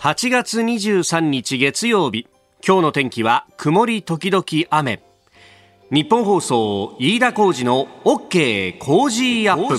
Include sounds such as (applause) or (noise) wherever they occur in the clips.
8月23日月曜日今日の天気は曇り時々雨。日本放送飯田浩二の OK 工事アップ。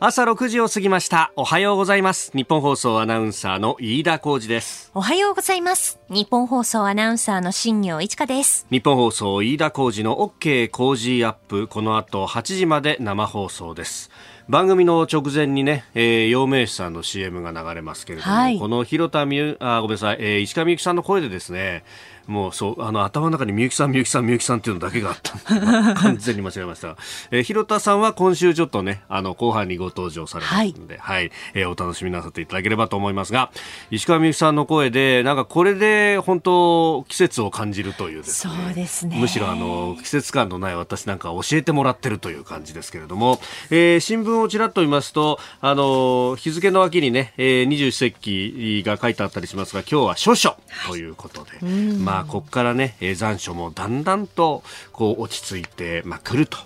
朝6時を過ぎました。おはようございます。日本放送アナウンサーの飯田浩二です。おはようございます。日本放送アナウンサーの新業一華です。日本放送飯田浩二の OK 工事アップ。この後8時まで生放送です番組の直前にね、えー、陽明酒さんの CM が流れますけれども、はい、この広田みゆあごめんなさい、えー、石川みゆきさんの声でですねもうそうあの頭の中にみゆきさんみゆきさんみゆきさんっていうのだけがあった。(laughs) 完全に間違えました。えー、広田さんは今週ちょっとねあの後半にご登場されますので、はい、はい、えー、お楽しみなさっていただければと思いますが石川みゆきさんの声でなんかこれで本当季節を感じるというですね。そうですね。むしろあの季節感のない私なんか教えてもらってるという感じですけれども、えー、新聞をちらっと見ますとあの日付の脇にね、えー、二十四節気が書いてあったりしますが今日は処暑ということで、はい、まあまあ、ここからね、残暑もだんだんとこう落ち着いて、まあ、来ると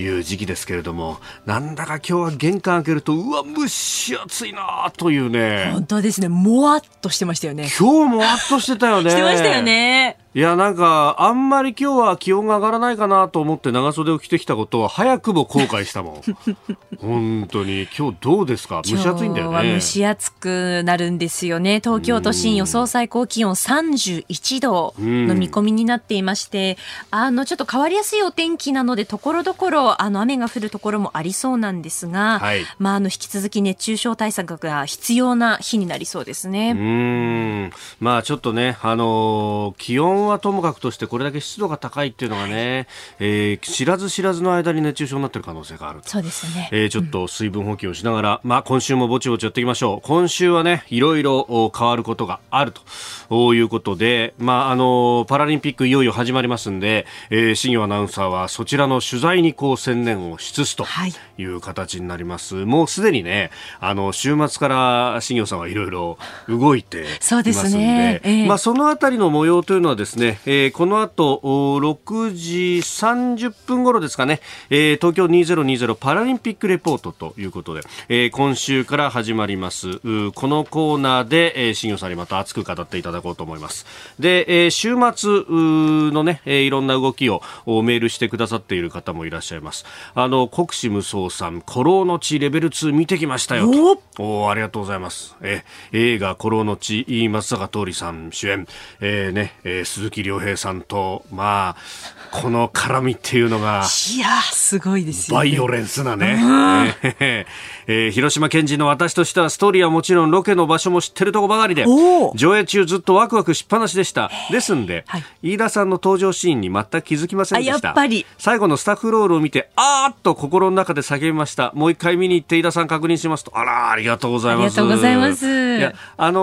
いう時期ですけれども、なんだか今日は玄関開けると、うわ、蒸し暑いなというね。本当ですね。もわっとしてましたよね。今日もわっとしてたよね。(laughs) してましたよね。いや、なんか、あんまり今日は気温が上がらないかなと思って長袖を着てきたことは早くも後悔したもん。(laughs) 本当に。今日どうですか？蒸し暑いんだよね。蒸し暑くなるんですよね。東京都心予想最高気温31度の見込みになっていまして、あの、ちょっと変わりやすいお天気なので、ところどころ、あの、雨が降るところもありそうなんですが、はい、まあ、あの、引き続き熱中症対策が必要な日になりそうですね。うん。まあ、ちょっとね、あの、気温はともかくとしてこれだけ湿度が高いっていうのがね、えー、知らず知らずの間に熱中症になっている可能性があるそうですね、えー、ちょっと水分補給をしながら、うん、まあ、今週もぼちぼちやっていきましょう。今週はねいろいろ変わることがあると。いうことで、まあ、あのパラリンピックいよいよ始まりますんで、えー、新業アナウンサーはそちらの取材にこう専念をしつつとい。う形になります、はい、もうすでにねあの週末から新業さんはいろいろ動いていますんで。そうですね、えー、まあ、そのあたりの模様というのはですね、えー、この後6時30分頃ですかね、えー、東京2020パラリンピックレポートということで、えー、今週から始まります。このコーナーで、えー、新業さんにまた熱く語っていただこうと思います。で、えー、週末のね、えー、いろんな動きをメールしてくださっている方もいらっしゃいます。あの国士無双さん古老の地レベル2見てきましたよおおありがとうございます。え映画古老の地松坂桃李さん主演、えーねえー、鈴木亮平さんと、まあ、この絡みっていうのが、いやすごいですよ、ね、バイオレンスなね。(laughs) えー、広島県人の私としてはストーリーはもちろんロケの場所も知ってるとこばかりで、上映中ずっとワクワクしっぱなしでした。ですんで、はい、飯田さんの登場シーンに全く気づきませんでした。やっぱり。最後のスタッフロールを見て、あーっと心の中で叫びました。もう一回見に行って飯田さん確認しますと、あら、ありがとうございます。ありがとうございます。いや、あの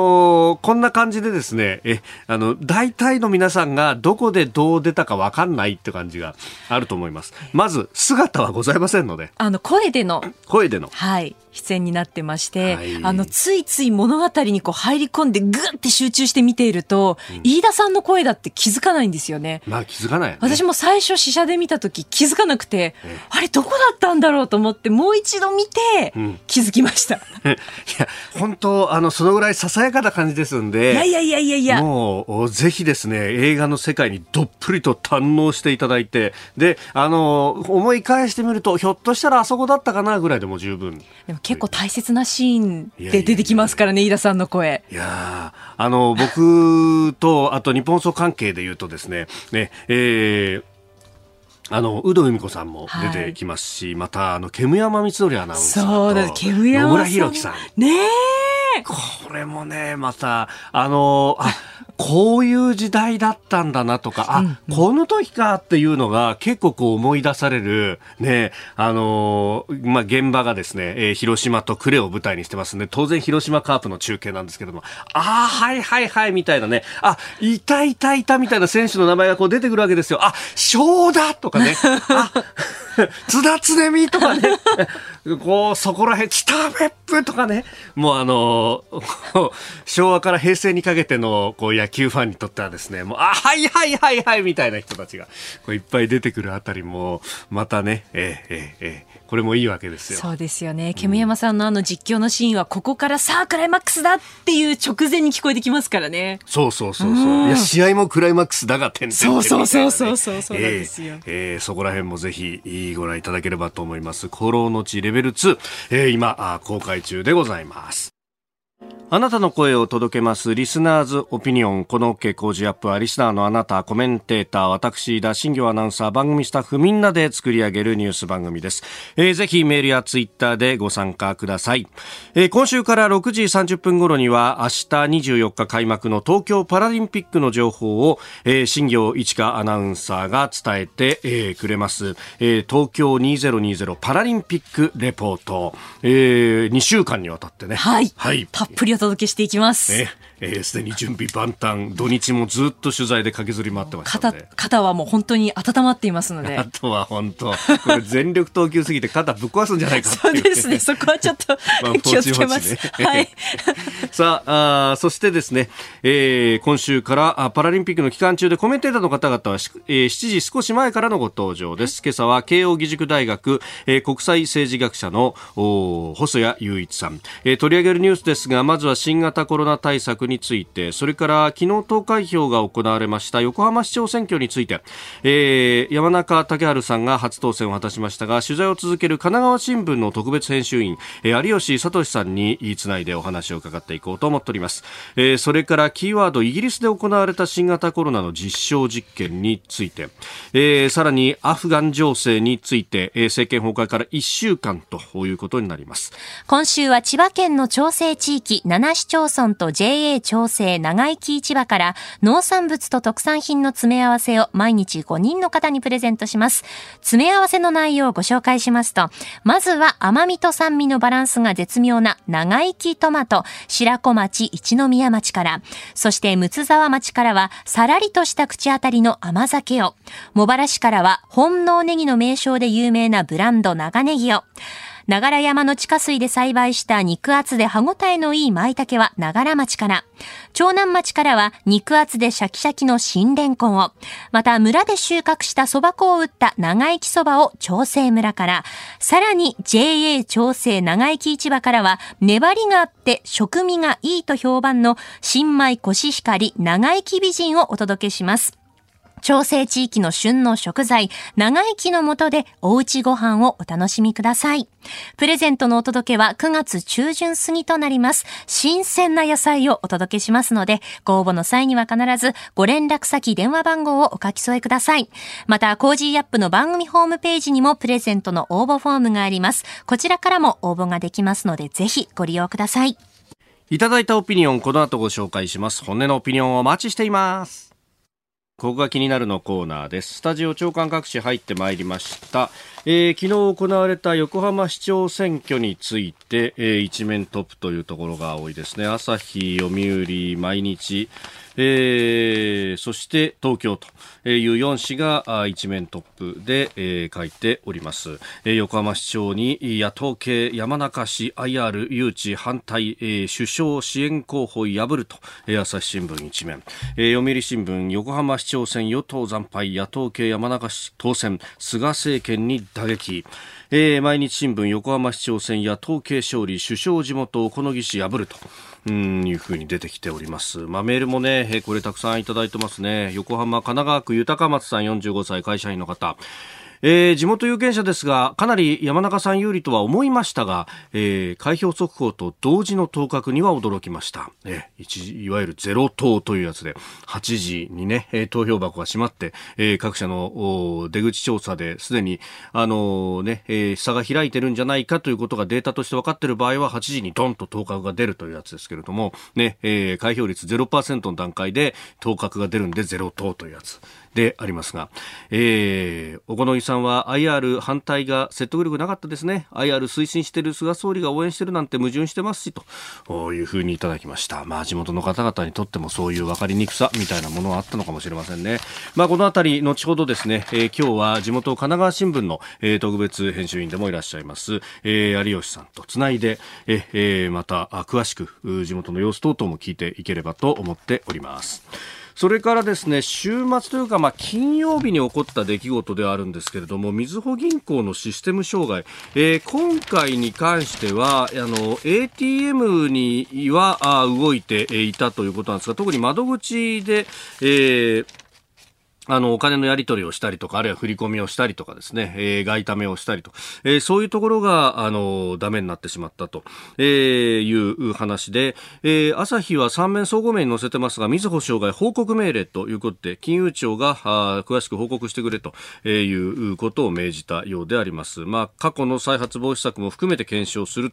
ー、こんな感じでですね、え、あの、大体の皆さんがどこでどう出たかわかんないって感じがあると思います。まず、姿はございませんので。あの、声での。声での。はい。出演になってまして、はい、あのついつい物語にこう入り込んでぐって集中して見ていると、うん、飯田さんの声だって気づかないんですよね。まあ気づかない、ね、私も最初試写で見た時気づかなくて、あれどこだったんだろうと思ってもう一度見て気づきました。うん、いや本当あのそのぐらいささやかな感じですんで、いやいやいやいやいや、もうぜひですね映画の世界にどっぷりと堪能していただいて、であの思い返してみるとひょっとしたらあそこだったかなぐらいでも十分。でも結構大切ななシーンで出てきますからね、飯田さんの声。いやあの、僕と、あと日本総関係で言うとですね、ね、えー、あの、有働由美子さんも出てきますし、はい、また、あの、煙山光則アナウンサーと。そうだ、煙山野村弘樹さん。ねえ。これもね、また、あの、あ、こういう時代だったんだなとか、あ、うんうん、この時かっていうのが結構こう思い出される、ね、あのまあ、現場がですね、えー、広島と呉を舞台にしてますんで、当然広島カープの中継なんですけれども、ああ、はいはいはいみたいなね、あ、いたいたいたみたいな選手の名前がこう出てくるわけですよ。あ、翔だとかね、あ、津田常美とかね、(laughs) こう、そこら辺、北別府とかね、もうあの、(laughs) 昭和から平成にかけてのこう野球ファンにとってはですね、もう、あ、はいはいはいはいみたいな人たちが、こういっぱい出てくるあたりも、またね、えー、え、え、これもいいわけですよ。そうですよね。煙山さんのあの実況のシーンは、ここからさあクライマックスだっていう直前に聞こえてきますからね。そうそうそうそう。いや、試合もクライマックスだが、点々、ね、そうそうそうそうそう、なんですよ。えー、そこら辺もぜひご覧いただければと思います。コロの地レベル2、えー、今あ、公開中でございます。あなたの声を届けますリスナーズオピニオン。この OK 工事アップはリスナーのあなた、コメンテーター、私、田新業アナウンサー、番組スタッフみんなで作り上げるニュース番組です。えー、ぜひメールやツイッターでご参加ください。えー、今週から6時30分頃には明日24日開幕の東京パラリンピックの情報を、えー、新業一華アナウンサーが伝えて、えー、くれます。えー、東京2020パラリンピックレポート。えー、2週間にわたってね。はい。はい。たっっぷりお届けしていきます。す。ええす、でに準備万端、土日もずっと取材で駆けずり回ってました肩肩はもう本当に温まっていますので。あとは本当、これ全力投球すぎて肩ぶっ壊すんじゃないか (laughs) そうですね、そこはちょっと (laughs) 気をつけます。ね、はい。(laughs) さああ、そしてですね、えー、今週からパラリンピックの期間中でコメンテーターの方々は、えー、7時少し前からのご登場です。今朝は慶應義塾大学、えー、国際政治学者のお細谷雄一さん、えー。取り上げるニュースですが、まずは新型コロナ対策についてそれから昨日投開票が行われました横浜市長選挙について、えー、山中竹春さんが初当選を果たしましたが取材を続ける神奈川新聞の特別編集員、えー、有吉聡さんにつないでお話を伺っていこうと思っております、えー、それからキーワードイギリスで行われた新型コロナの実証実験について、えー、さらにアフガン情勢について、えー、政権崩壊から1週間ということになります。今週は千葉県の調整地域7市町村と JA 調整長生き市場から農産物と特産品の詰め合わせを毎日5人の方にプレゼントします。詰め合わせの内容をご紹介しますと、まずは甘みと酸味のバランスが絶妙な長生きトマト、白子町一宮町から、そして睦沢町からはさらりとした口当たりの甘酒を、茂原市からは本能ネギの名称で有名なブランド長ネギを、長良山の地下水で栽培した肉厚で歯ごたえのいい舞茸は長良町から、長南町からは肉厚でシャキシャキの新レンコンを、また村で収穫した蕎麦粉を打った長生き蕎麦を長生村から、さらに JA 長生長生き市場からは粘りがあって食味がいいと評判の新米コシヒカリ長生き美人をお届けします。調整地域の旬の食材、長生きのもとでおうちご飯をお楽しみください。プレゼントのお届けは9月中旬過ぎとなります。新鮮な野菜をお届けしますので、ご応募の際には必ずご連絡先、電話番号をお書き添えください。また、コージーアップの番組ホームページにもプレゼントの応募フォームがあります。こちらからも応募ができますので、ぜひご利用ください。いただいたオピニオン、この後ご紹介します。本音のオピニオンをお待ちしています。ここが気になるのコーナーです。スタジオ朝刊各紙入ってまいりました。えー、昨日行われた横浜市長選挙について、えー、一面トップというところが多いですね。朝日、読売、毎日、えー、そして東京という4紙が一面トップで、えー、書いております、えー、横浜市長に野党系山中市 IR 誘致反対、えー、首相支援候補を破ると、え、朝日新聞一面、えー、読売新聞横浜市長選与党惨敗野党系山中市当選菅政権に打撃。えー、毎日新聞横浜市長選や統計勝利首相地元小野木氏破るとうんいうふうに出てきております。まあ、メールもね、えー、これたくさんいただいてますね。横浜神奈川区豊松さん45歳会社員の方。えー、地元有権者ですが、かなり山中さん有利とは思いましたが、えー、開票速報と同時の当確には驚きました。えー、いわゆるゼロ投というやつで、8時にね、投票箱が閉まって、えー、各社の出口調査ですでに、あのー、ね、えー、差が開いてるんじゃないかということがデータとして分かっている場合は、8時にドンと当確が出るというやつですけれども、ね、えー、開票率0%の段階で当確が出るんでゼロ投というやつ。でありますが、えー、小此木さんは IR 反対が説得力なかったですね。IR 推進している菅総理が応援してるなんて矛盾してますし、というふうにいただきました。まあ、地元の方々にとってもそういう分かりにくさみたいなものはあったのかもしれませんね。まあ、このあたり、後ほどですね、えー、今日は地元神奈川新聞の、えー、特別編集員でもいらっしゃいます、えー、有吉さんとつないで、えー、また詳しく地元の様子等々も聞いていければと思っております。それからですね週末というか、まあ、金曜日に起こった出来事ではあるんですけれどもみずほ銀行のシステム障害、えー、今回に関してはあの ATM にはあ動いていたということなんですが特に窓口で、えーあの、お金のやり取りをしたりとか、あるいは振り込みをしたりとかですね、えー、外為をしたりと、えー、そういうところが、あの、ダメになってしまったと、えー、いう話で、えー、朝日は三面総合面に載せてますが、みずほ障害報告命令ということで、金融庁が、あ詳しく報告してくれということを命じたようであります。まあ、過去の再発防止策も含めて検証する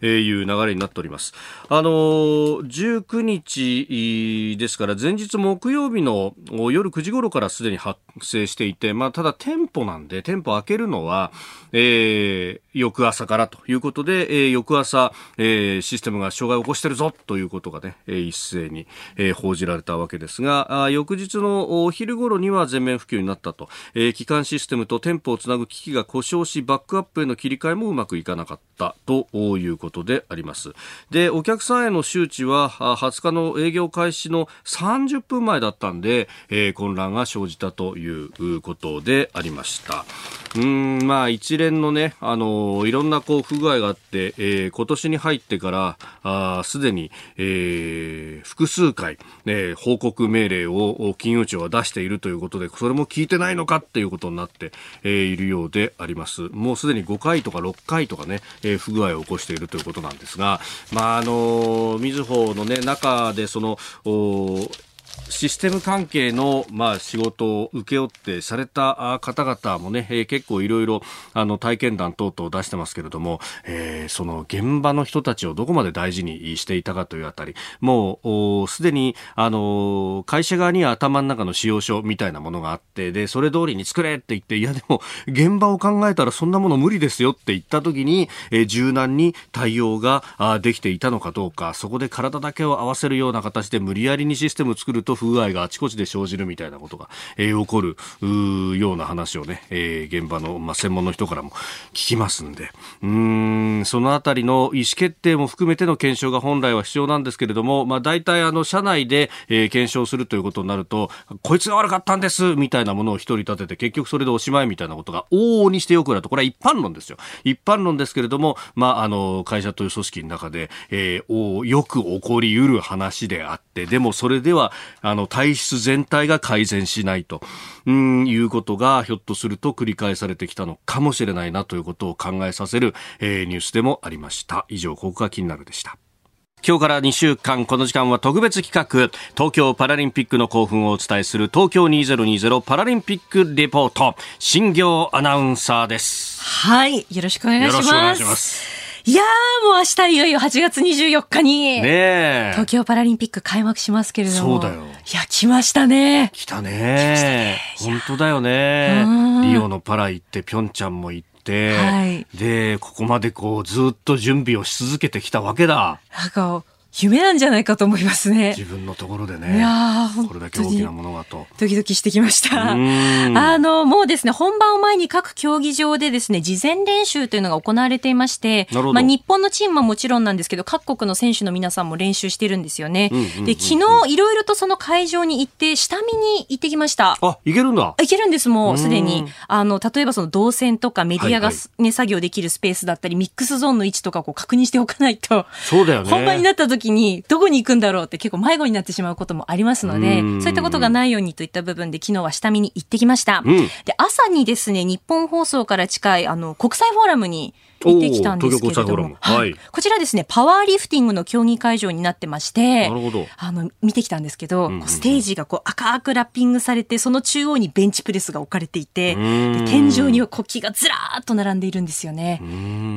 という流れになっております。あの、19日ですから、前日木曜日の夜9時頃からすでに発生していて、まあ、ただ店舗なんで、店舗開けるのは、えー、翌朝からということで、えー、翌朝、えー、システムが障害を起こしてるぞということがね、えー、一斉に、えー、報じられたわけですが、あ翌日のお昼頃には全面普及になったと、えー、基幹システムと店舗をつなぐ機器が故障し、バックアップへの切り替えもうまくいかなかったということであります。で、お客さんへの周知は、20日の営業開始の30分前だったんで、えー、混乱が生じたということでありました。うん、まあ一連のね、あのいろんなこう不具合があって、えー、今年に入ってから、すでに、えー、複数回、ね、報告命令を金融庁は出しているということで、それも聞いてないのかっていうことになって、えー、いるようであります。もうすでに5回とか6回とかね、えー、不具合を起こしているということなんですが、まあ、あのみずほのね、中でその、システム関係の、まあ、仕事を請け負ってされた方々もね、えー、結構いろいろあの体験談等々出してますけれども、えー、その現場の人たちをどこまで大事にしていたかというあたり、もうすでにあの会社側には頭の中の使用書みたいなものがあって、で、それ通りに作れって言って、いやでも現場を考えたらそんなもの無理ですよって言った時に、えー、柔軟に対応ができていたのかどうか、そこで体だけを合わせるような形で無理やりにシステムを作ると不具合があちこちで生じるみたいなことが、えー、起こるような話をね、えー、現場の、まあ、専門の人からも聞きますんで、うん、そのあたりの意思決定も含めての検証が本来は必要なんですけれども、まあ、大体あの、社内で、えー、検証するということになると、こいつが悪かったんですみたいなものを一人立てて、結局それでおしまいみたいなことが往々にしてよくなると、これは一般論ですよ。一般論ですけれども、まあ、あの、会社という組織の中で、えー、よく起こりうる話であって、でもそれでは、あの、体質全体が改善しないと、うん、いうことがひょっとすると繰り返されてきたのかもしれないなということを考えさせる、えー、ニュースでもありました。以上、ここが気になるでした。今日から2週間、この時間は特別企画、東京パラリンピックの興奮をお伝えする東京2020パラリンピックレポート、新業アナウンサーです。はい、よろしくお願いします。よろしくお願いします。いやー、もう明日いよいよ8月24日に、ね東京パラリンピック開幕しますけれども。そうだよ。いや、来ましたね。来たね。本当だよね。リオのパラ行って、ピョンチャンも行って、はい、で、ここまでこう、ずっと準備をし続けてきたわけだ。なんか、夢なんじゃないかと思いますね。自分のところでね。いやこれだけ大きなものがと。ドキドキしてきました。あの、もうですね、本番を前に各競技場でですね、事前練習というのが行われていまして、まあ日本のチームはもちろんなんですけど、各国の選手の皆さんも練習してるんですよね。で、昨日いろいろとその会場に行って、下見に行ってきました。あ、行けるんだ。行けるんです、もうすでに。あの、例えばその動線とかメディアがね、はいはい、作業できるスペースだったり、ミックスゾーンの位置とかこう確認しておかないと。そうだよね。本番になった時に、どこにくんだろうって結構迷子になってしまうこともありますので、そういったことがないようにといった部分で昨日は下見に行ってきました。うん、で、朝にですね、日本放送から近いあの国際フォーラムに行ってきたんですけれども、はい、こちらですね、パワーリフティングの競技会場になってまして、あの、見てきたんですけど、うんうん、ステージがこう赤くラッピングされて、その中央にベンチプレスが置かれていて、天井には国旗がずらーっと並んでいるんですよね。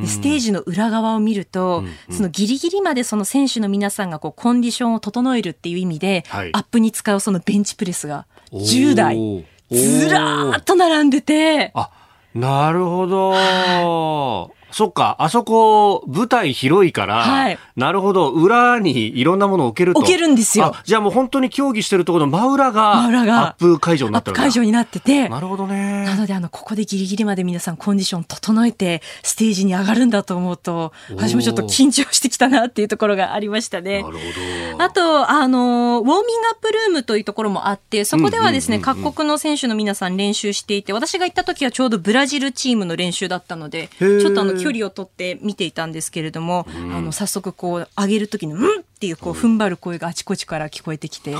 でステージの裏側を見ると、うんうん、そのギリギリまでその選手の皆さんがこうコンディションを整えるっていう意味で、はい、アップに使うそのベンチプレスが10台、ずらーっと並んでて。あ、なるほど。そっか、あそこ、舞台広いから、はい、なるほど、裏にいろんなものを置けると。置けるんですよ。じゃあもう本当に競技してるところの真裏が、真裏がアップ会場になってる会場になってて。なるほどね。なので、あの、ここでギリギリまで皆さんコンディション整えて、ステージに上がるんだと思うと、私もちょっと緊張してきたなっていうところがありましたね。なるほど。あと、あの、ウォーミングアップルームというところもあって、そこではですね、各国の選手の皆さん練習していて、私が行った時はちょうどブラジルチームの練習だったので、ちょっとあの、距離を取って見ていたんですけれども、うん、あの早速こう上げる時に「うん!」っていうこう踏ん張る声があちこちから聞こえてきて、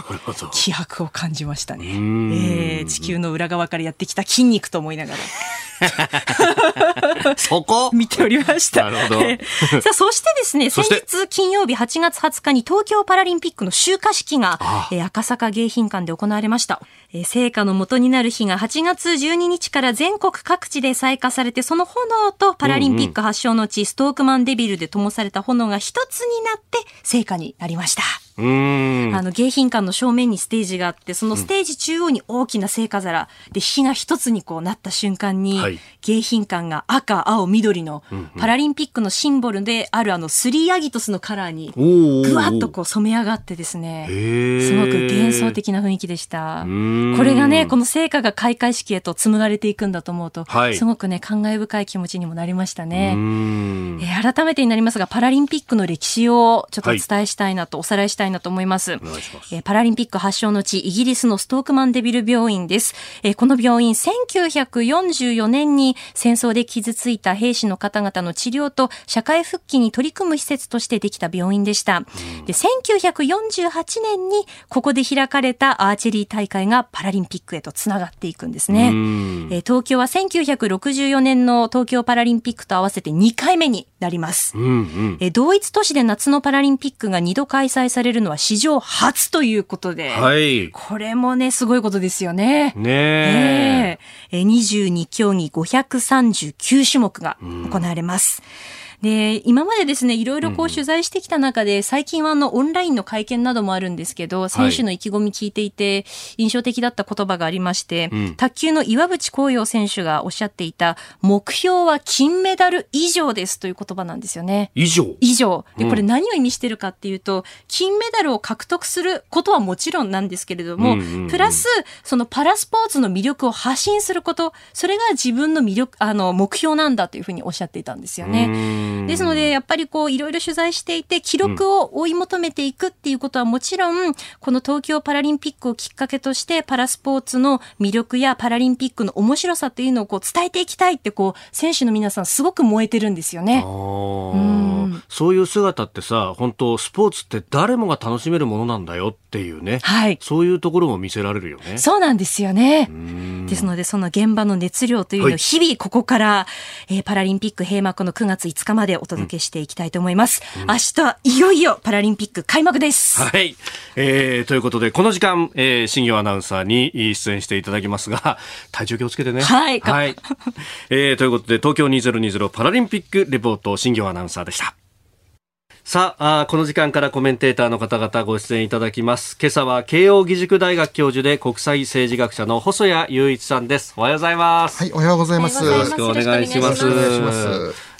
気迫を感じましたね、えー、地球の裏側からやってきた筋肉と思いながら。(laughs) そこ？見ておりました。なるほど。(laughs) さあ、そしてですね、先日金曜日8月20日に東京パラリンピックの集火式が、え赤坂迎賓館で行われました。え成果の元になる日が8月12日から全国各地で採火されて、その炎とパラリンピック発祥の地、ストークマンデビルで灯された炎が一つになって成果になりました。あの迎賓館の正面にステージがあってそのステージ中央に大きな聖火皿で火が一つにこうなった瞬間に、はい、迎賓館が赤青緑のパラリンピックのシンボルであるあのスリーアギトスのカラーにぐわっとこう染め上がってですね。すごく幻想的な雰囲気でした。これがねこの聖火が開会式へと紡がれていくんだと思うと、はい、すごくね感慨深い気持ちにもなりましたね、えー、改めてになりますがパラリンピックの歴史をちょっとお伝えしたいなと、はい、おさらいしたいなと思います。お願いします。えー、パラリンピック発祥の地、イギリスのストークマンデビル病院です。えー、この病院、1944年に戦争で傷ついた兵士の方々の治療と社会復帰に取り組む施設としてできた病院でした。で、1948年にここで開かれたアーチェリー大会がパラリンピックへとつながっていくんですね。えー、東京は1964年の東京パラリンピックと合わせて2回目になります。うんうん、え同一都市で夏のパラリンピックが2度開催されるのは史上初ということで、はい、これもね、すごいことですよね。ねえ。え22競技539種目が行われます。うんで、今までですね、いろいろこう取材してきた中で、最近はあの、オンラインの会見などもあるんですけど、選手の意気込み聞いていて、印象的だった言葉がありまして、卓球の岩渕幸洋選手がおっしゃっていた、目標は金メダル以上ですという言葉なんですよね。以上？以上。で、これ何を意味してるかっていうと、金メダルを獲得することはもちろんなんですけれども、プラス、そのパラスポーツの魅力を発信すること、それが自分の魅力、あの、目標なんだというふうにおっしゃっていたんですよね。ですので、やっぱりこう、いろいろ取材していて、記録を追い求めていくっていうことはもちろん、この東京パラリンピックをきっかけとして、パラスポーツの魅力やパラリンピックの面白さっていうのをこう伝えていきたいって、こう、選手の皆さんすごく燃えてるんですよね。うん、そういう姿ってさ、本当スポーツって誰もが楽しめるものなんだよっていうね。はい。そういうところも見せられるよね。そうなんですよね。ですので、その現場の熱量というのを日々ここから、えー、パラリンピック閉幕の9月5日までお届けしていきたいと思います。うん、明日、いよいよパラリンピック開幕です。はい。えー、ということで、この時間、えー、新業アナウンサーに出演していただきますが、(laughs) 体調気をつけてね。はい。はい。えー、ということで、東京2020パラリンピックレポート、新業アナウンサーでした。さあこの時間からコメンテーターの方々ご出演いただきます。今朝は慶應義塾大学教授で国際政治学者の細谷雄一さんです。おはようございます。はいおはようございます。よろしくお願いします。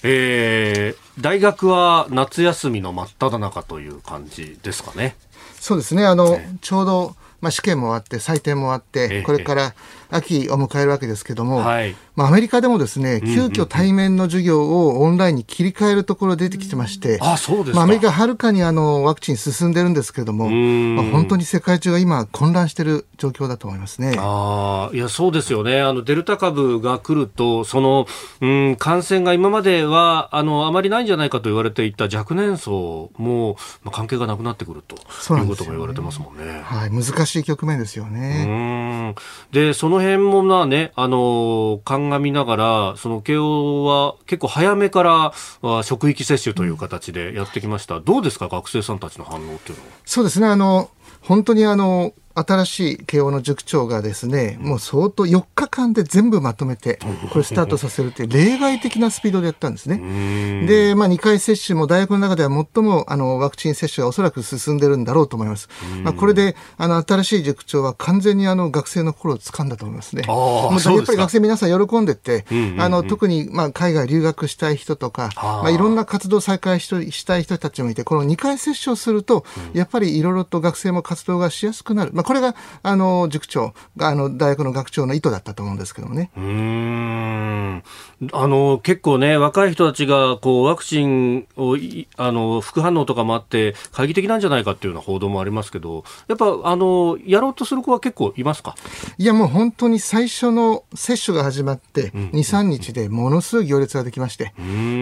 えー、大学は夏休みの真っ只中という感じですかね。そうですね。あの、ちょうどまあ試験もあって採点もあって、これから秋を迎えるわけですけども、はい、まあ、アメリカでもですね、急遽対面の授業をオンラインに切り替えるところ出てきてまして、あそうですまあ、アメリカはるかにあのワクチン進んでるんですけれども、まあ、本当に世界中が今混乱している状況だと思いますね。あいや、そうですよね。あの、デルタ株が来ると、その、うん、感染が今までは、あの、あまりないんじゃないかと言われていた若年層も、まあ、関係がなくなってくるということが言われてますもんね。んねはい、難しい局面ですよね。で、そのの辺もまあね、あの、鑑みながら、その慶応は結構早めから職域接種という形でやってきました。どうですか、学生さんたちの反応っていうのは。そうですね、あの、本当にあの、新しい慶応の塾長がですね、もう相当4日間で全部まとめて、これスタートさせるっていう例外的なスピードでやったんですね。で、まあ2回接種も大学の中では最もあのワクチン接種がおそらく進んでるんだろうと思います。まあこれで、あの新しい塾長は完全にあの学生の心を掴んだと思いますね。もうやっぱり学生皆さん喜んでて、あの特にまあ海外留学したい人とか、まあいろんな活動再開したい人たちもいて、この2回接種をすると、やっぱりいろいろと学生も活動がしやすくなる。まあこれがあの塾長があの大学の学長の意図だったと思うんですけどもね。うん。あの結構ね若い人たちがこうワクチンをあの副反応とかもあって懐疑的なんじゃないかっていうような報道もありますけどやっぱあのやろうとする子は結構いますか？いやもう本当に最初の接種が始まって2、3日でものすごい行列ができまして、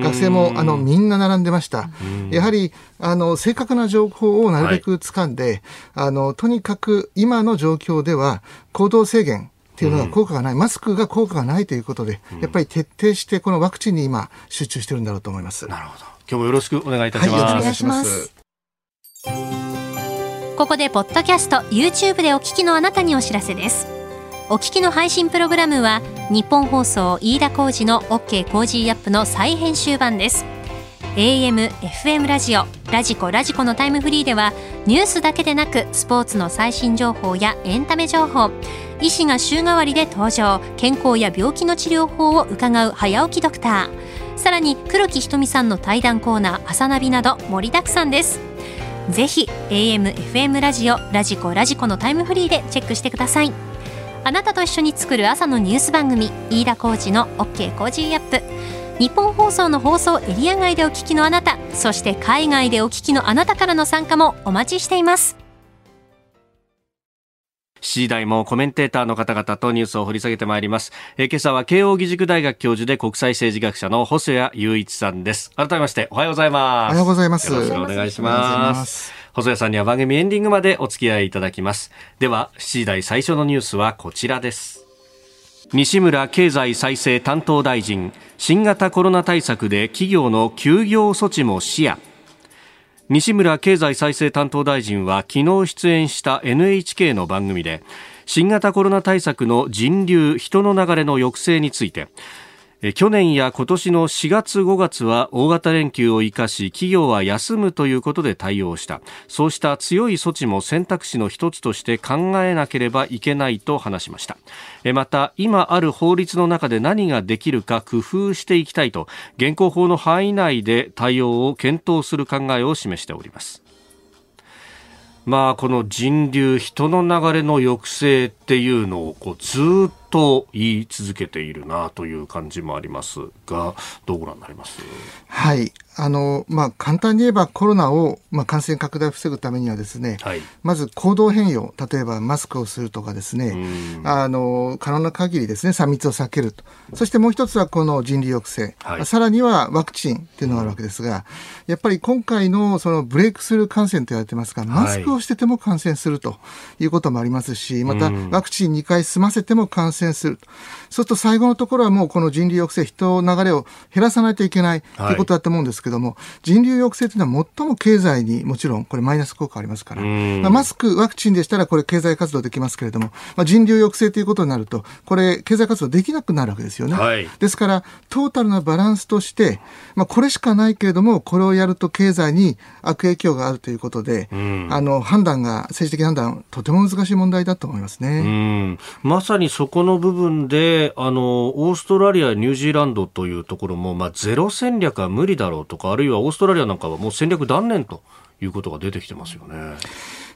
学生もあのみんな並んでました。やはりあの正確な情報をなるべく掴んで、はい、あのとにかく今の状況では行動制限っていうのが効果がない、うん、マスクが効果がないということで、やっぱり徹底してこのワクチンに今集中してるんだろうと思います。なるほど。今日もよろしくお願いいたします。はい、お願いします。ここでポッドキャスト YouTube でお聞きのあなたにお知らせです。お聞きの配信プログラムはニッポン放送飯田浩司の OK コージーアップの再編集版です。AM、FM ラジオ、ラジコ、ラジコのタイムフリーではニュースだけでなくスポーツの最新情報やエンタメ情報、医師が週替わりで登場、健康や病気の治療法を伺う早起きドクター。さらに黒木ひとみさんの対談コーナー朝ナビなど盛りだくさんです。ぜひ AM、FM ラジオ、ラジコ、ラジコのタイムフリーでチェックしてください。あなたと一緒に作る朝のニュース番組、飯田浩司の OK コージーアップ。ニッポン放送の放送エリア外でお聞きのあなたそして海外でお聞きのあなたからの参加もお待ちしています7時台もコメンテーターの方々とニュースを掘り下げてまいります。えー、今朝は慶應義塾大学教授で国際政治学者の細谷雄一さんです。改めましておはようございます。おはようございます。よろしくお願いします。細谷さんには番組エンディングまでお付き合いいただきます。では、7時台最初のニュースはこちらです。西村経済再生担当大臣新型コロナ対策で企業の休業措置も視野。西村経済再生担当大臣は昨日出演した NHK の番組で新型コロナ対策の人流人の流れの抑制について去年や今年の4月5月は大型連休を生かし企業は休むということで対応した。そうした強い措置も選択肢の一つとして考えなければいけないと話しました。また今ある法律の中で何ができるか工夫していきたいと現行法の範囲内で対応を検討する考えを示しております。まあ、この人流、人の流れの抑制っていうのをこうずっとと言い続けているなという感じもありますが、どうご覧になります？はい。あの、まあ、簡単に言えばコロナを、まあ、感染拡大を防ぐためにはですね、はい、まず行動変容、例えばマスクをするとかですね、あの、可能な限りですね、3密を避けると。そしてもう一つはこの人流抑制、はい、さらにはワクチンっていうのがあるわけですが、やっぱり今回のそのブレイクスルー感染と言われてますが、マスクをしてても感染するということもありますし、またワクチン2回済ませても感染する。そうすると最後のところはもうこの人流抑制、人の流れを減らさないといけないということだと思うんですけども、人流抑制というのは最も経済にもちろんこれマイナス効果ありますから、まあ、マスク、ワクチンでしたらこれ経済活動できますけれども、まあ、人流抑制ということになると、これ経済活動できなくなるわけですよね。はい、ですから、トータルなバランスとして、まあ、これしかないけれども、これをやると経済に悪影響があるということで、あの判断が、政治的判断、とても難しい問題だと思いますね。まさにそこの部分で、あの、オーストラリア、ニュージーランドというところも、まあ、ゼロ戦略は無理だろうとか、あるいはオーストラリアなんかはもう戦略断念ということが出てきてますよね。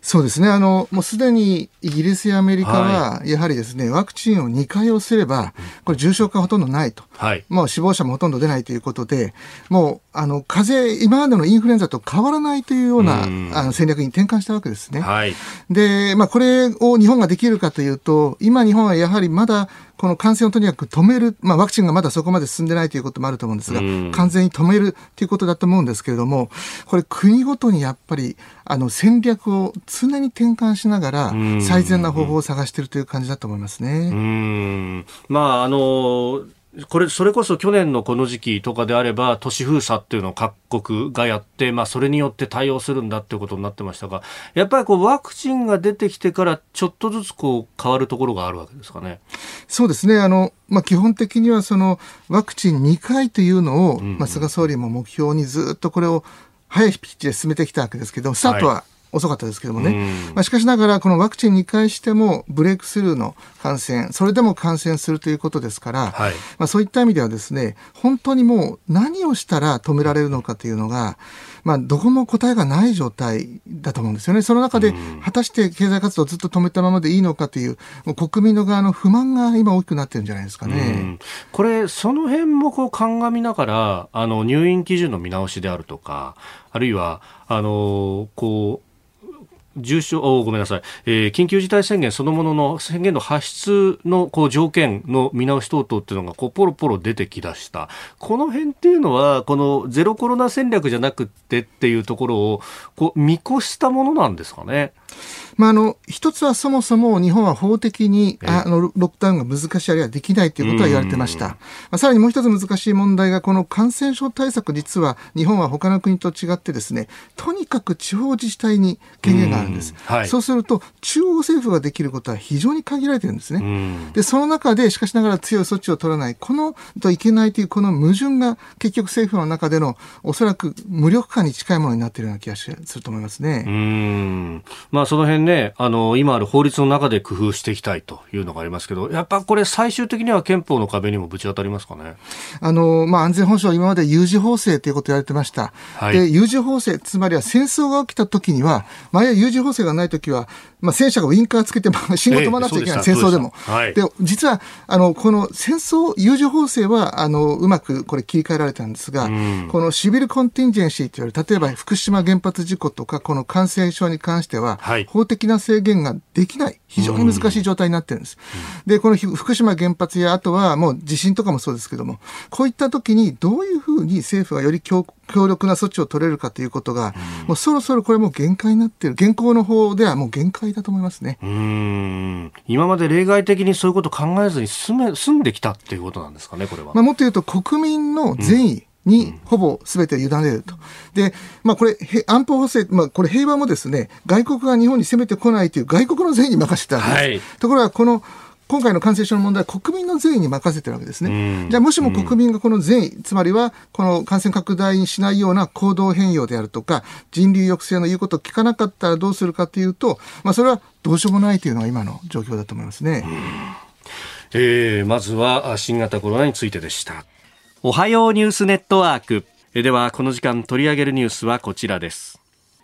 そうですね。あの、もうすでにイギリスやアメリカは、やはりですね、ワクチンを2回をすれば、これ重症化ほとんどないと。はい、もう死亡者もほとんど出ないということで、もう、あの、風邪、今までのインフルエンザと変わらないというような、うあの戦略に転換したわけですね。はい、で、まあ、これを日本ができるかというと、今日本はやはりまだ、この感染をとにかく止める、まあ、ワクチンがまだそこまで進んでないということもあると思うんですが、完全に止めるということだと思うんですけれども、これ国ごとにやっぱり、あの、戦略を常に転換しながら、最善な方法を探しているという感じだと思いますね。うん。まあ、あの、これ、それこそ去年のこの時期とかであれば、都市封鎖っていうのを各国がやって、まあ、それによって対応するんだっていうことになってましたが、やっぱりこう、ワクチンが出てきてから、ちょっとずつこう、変わるところがあるわけですかね。そうですね。あの、まあ、基本的にはその、ワクチン2回というのを、うんうん、まあ、菅総理も目標にずっとこれを、早いピッチで進めてきたわけですけど、スタートは遅かったですけどもね、まあ、しかしながらこのワクチン2回してもブレイクスルーの感染それでも感染するということですから、はい、まあ、そういった意味ではですね本当にもう何をしたら止められるのかというのが、まあ、どこも答えがない状態だと思うんですよね。その中で果たして経済活動をずっと止めたままでいいのかというもう国民の側の不満が今大きくなってるんじゃないですかね。これその辺もこう鑑みながらあの入院基準の見直しであるとかあるいはあのこう重症ごめんなさい、えー、緊急事態宣言そのものの宣言の発出のこう条件の見直し等々っていうのがこうポロポロ出てきだしたこの辺っていうのはこのゼロコロナ戦略じゃなくてっていうところをこう見越したものなんですかね？まあ、あの、一つはそもそも日本は法的に、あの、ロックダウンが難しいあるいはできないということは言われてました。まあ、さらにもう一つ難しい問題が、この感染症対策、実は日本は他の国と違ってですね、とにかく地方自治体に権限があるんです。はい、そうすると、中央政府ができることは非常に限られてるんですね。で、その中で、しかしながら強い措置を取らない、この、といけないというこの矛盾が結局政府の中でのおそらく無力感に近いものになっているような気がすると思いますね。うん。まあ、その辺ね、あの、今ある法律の中で工夫していきたいというのがありますけど、やっぱこれ最終的には憲法の壁にもぶち当たりますかね？あの、まあ、安全保障、今まで有事法制ということを言われてました。はい、で、有事法制、つまりは戦争が起きた時には、前は有事法制がない時は、まあ、戦車がウインカーつけて、信号止まらなきゃいけない、えー、戦争でも。はい、で、実は、あの、この戦争、有事法制は、あの、うまくこれ切り替えられたんですが、このシビルコンティンジェンシーといわれる、例えば福島原発事故とか、この感染症に関しては、はい、法的な制限ができない、非常に難しい状態になってるんです。で、この福島原発や、あとはもう地震とかもそうですけども、こういった時にどういうふうに政府がより強強力な措置を取れるかということが、うん、もうそろそろこれも限界になっている。現行の方ではもう限界だと思いますね。うん。今まで例外的にそういうことを考えずに進め、住んできたっていうことなんですかね、これは。まあ、もっと言うと国民の善意、にほぼ全て委ねると。で、まあこれ、安保法制、まあこれ平和もですね、外国が日本に攻めてこないという外国の善意に任せてたんです。はい、ところがこの今回の感染症の問題は国民の善意に任せてるわけですね。じゃあもしも国民がこの善意、つまりはこの感染拡大にしないような行動変容であるとか、人流抑制の言うことを聞かなかったらどうするかというと、まあそれはどうしようもないというのが今の状況だと思いますね。えー、まずは新型コロナについてでした。おはようニュースネットワーク。ではこの時間取り上げるニュースはこちらです。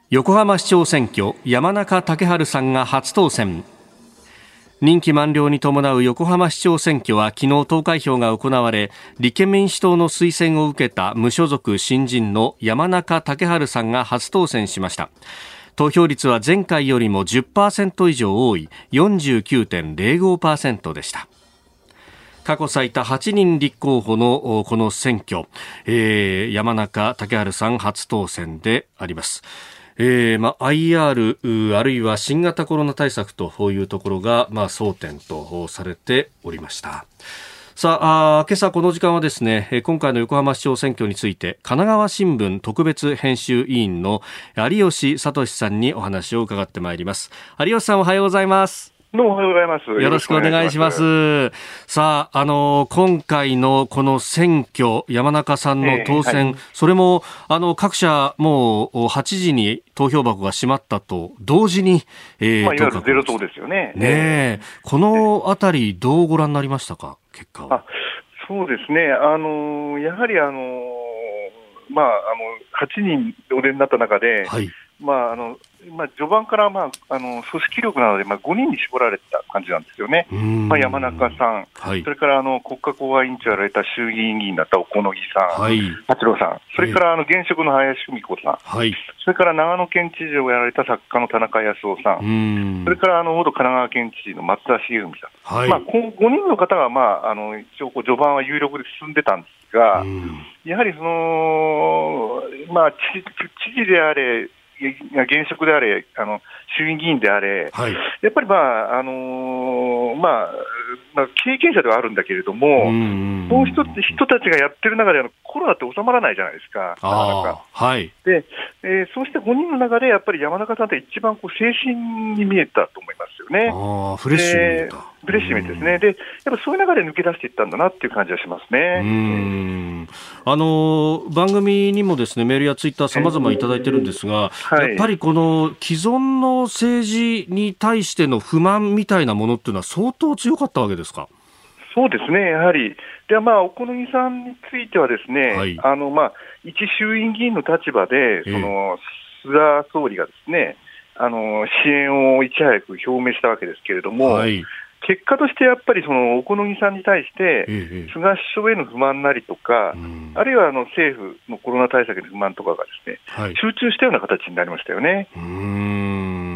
横浜市長選挙、山中竹春さんが初当選。任期満了に伴う横浜市長選挙は昨日投開票が行われ立憲民主党の推薦を受けた無所属新人の山中竹春さんが初当選しました投票率は前回よりも10%以上多い49.05%でした過去最多8人立候補のこの選挙、えー、山中竹春さん初当選であります。えーまあ、IR あるいは新型コロナ対策というところが、まあ、争点とされておりました。さあ今朝この時間はですね今回の横浜市長選挙について神奈川新聞特別編集委員の有吉聡さんにお話を伺ってまいります。有吉さんおはようございます。どうもおはようございます。よろしくお願いします。さあ、あの、今回のこの選挙、山中さんの当選、えーはい、それも、あの、各社、もう8時に投票箱が閉まったと同時に、えー、まあ、いわゆるゼロ党ですよね。ねこのあたり、どうご覧になりましたか、結果は。そうですね。あの、やはりあの、まあ、あの、8人お出になった中で、はい、まあ、あの、まあ、序盤から、まあ、あの組織力なので、まあ、5人に絞られた感じなんですよね、まあ、山中さん、はい、それからあの国家公安委員長やられた衆議院議員だった小此木さん、はい、八郎さん、それからあの現職の林久美子さん、はい、それから長野県知事をやられた作家の田中康夫さん、それからあの元神奈川県知事の松田茂文さん、はい、まあ、この5人の方が、まあ、あの一応、序盤は有力で進んでたんですが、やはりその、まあ知、知事であれ、現職であれ、あの衆院議員であれ、はい、やっぱり、まああのー、まあ、まあ、経験者ではあるんだけれども、そういう人人たちがやってる中でコロナって収まらないじゃないですか、なかなか。はい、でえー、そうして5人の中で、やっぱり山中さんって一番こう精神に見えたと思いますよね。あフレッシュに。フレッシュにですね。で、やっぱそういう中で抜け出していったんだなっていう感じはしますね。うんあの番組にもですねメールやツイッターさまざまいただいてるんですが、はい、やっぱりこの既存の政治に対しての不満みたいなものっていうのは相当強かったわけですか？そうですね、やはり、でまあ、お好みさんについては、ですね、はい、あのまあ、一衆院議員の立場で、その菅総理がですね、あの支援をいち早く表明したわけですけれども、はい、結果としてやっぱりその小此木さんに対して、菅首相への不満なりとか、あるいはあの政府のコロナ対策への不満とかがですね、はい、集中したような形になりましたよね。うん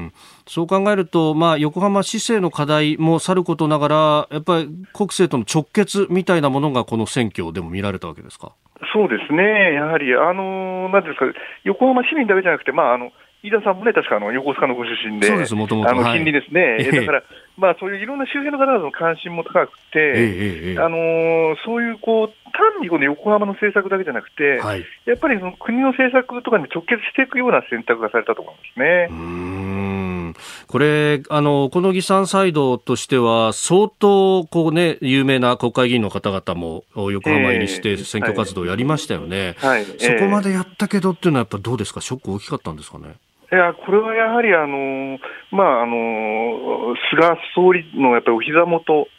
そう考えると、まあ、横浜市政の課題もさることながら、やっぱり国政との直結みたいなものが、この選挙でも見られたわけですか？そうですね、やはり、あのなんですか、横浜市民だけじゃなくて、まあ、あの飯田さんもね、確かあの横須賀のご出身で、そうですもともとあの近隣ですね、はい、だから、まあ、そういういろんな周辺の方々の関心も高くて、あのー、そういうこう単にこの横浜の政策だけじゃなくて、はい、やっぱりその国の政策とかに直結していくような選択がされたと思いますね。うんこれ、あの、小野木さんサイドとしては、相当、こうね、有名な国会議員の方々も横浜入りして選挙活動をやりましたよね。はい、そこまでやったけどっていうのは、やっぱどうですか、ショック大きかったんですかね？いや、これはやはり、あのまあ、あの菅総理のやっぱりお膝元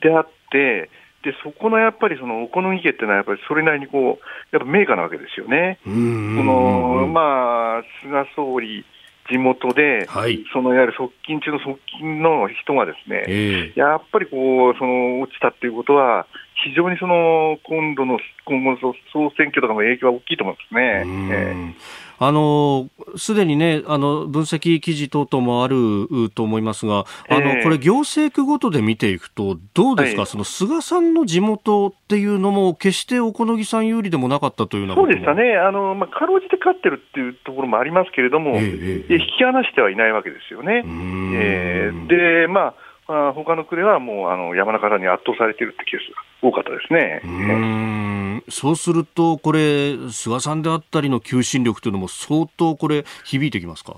であって、はい、でそこのやっぱりそのお好み家っていうのは、やっぱりそれなりにこう、やっぱ名家なわけですよね。そのまあ、菅総理地元で、はい、そのいわゆる側近中の側近の人がですね、えー、やっぱりこうその落ちたっていうことは、非常にその今度の今後の総選挙とかの影響は大きいと思いますね。えーあのすでにねあの分析記事等々もあると思いますが、あの、これ行政区ごとで見ていくとどうですか、はい、その菅さんの地元っていうのも決して小此木さん有利でもなかったというようなそうでしたね。あのまあかろうじて勝ってるっていうところもありますけれども、えー、引き離してはいないわけですよね。えー、でまああ他の区ではもうあの山中さんに圧倒されているってケースが多かったですね。うんそうすると、これ、菅さんであったりの求心力というのも相当これ、響いてきますか？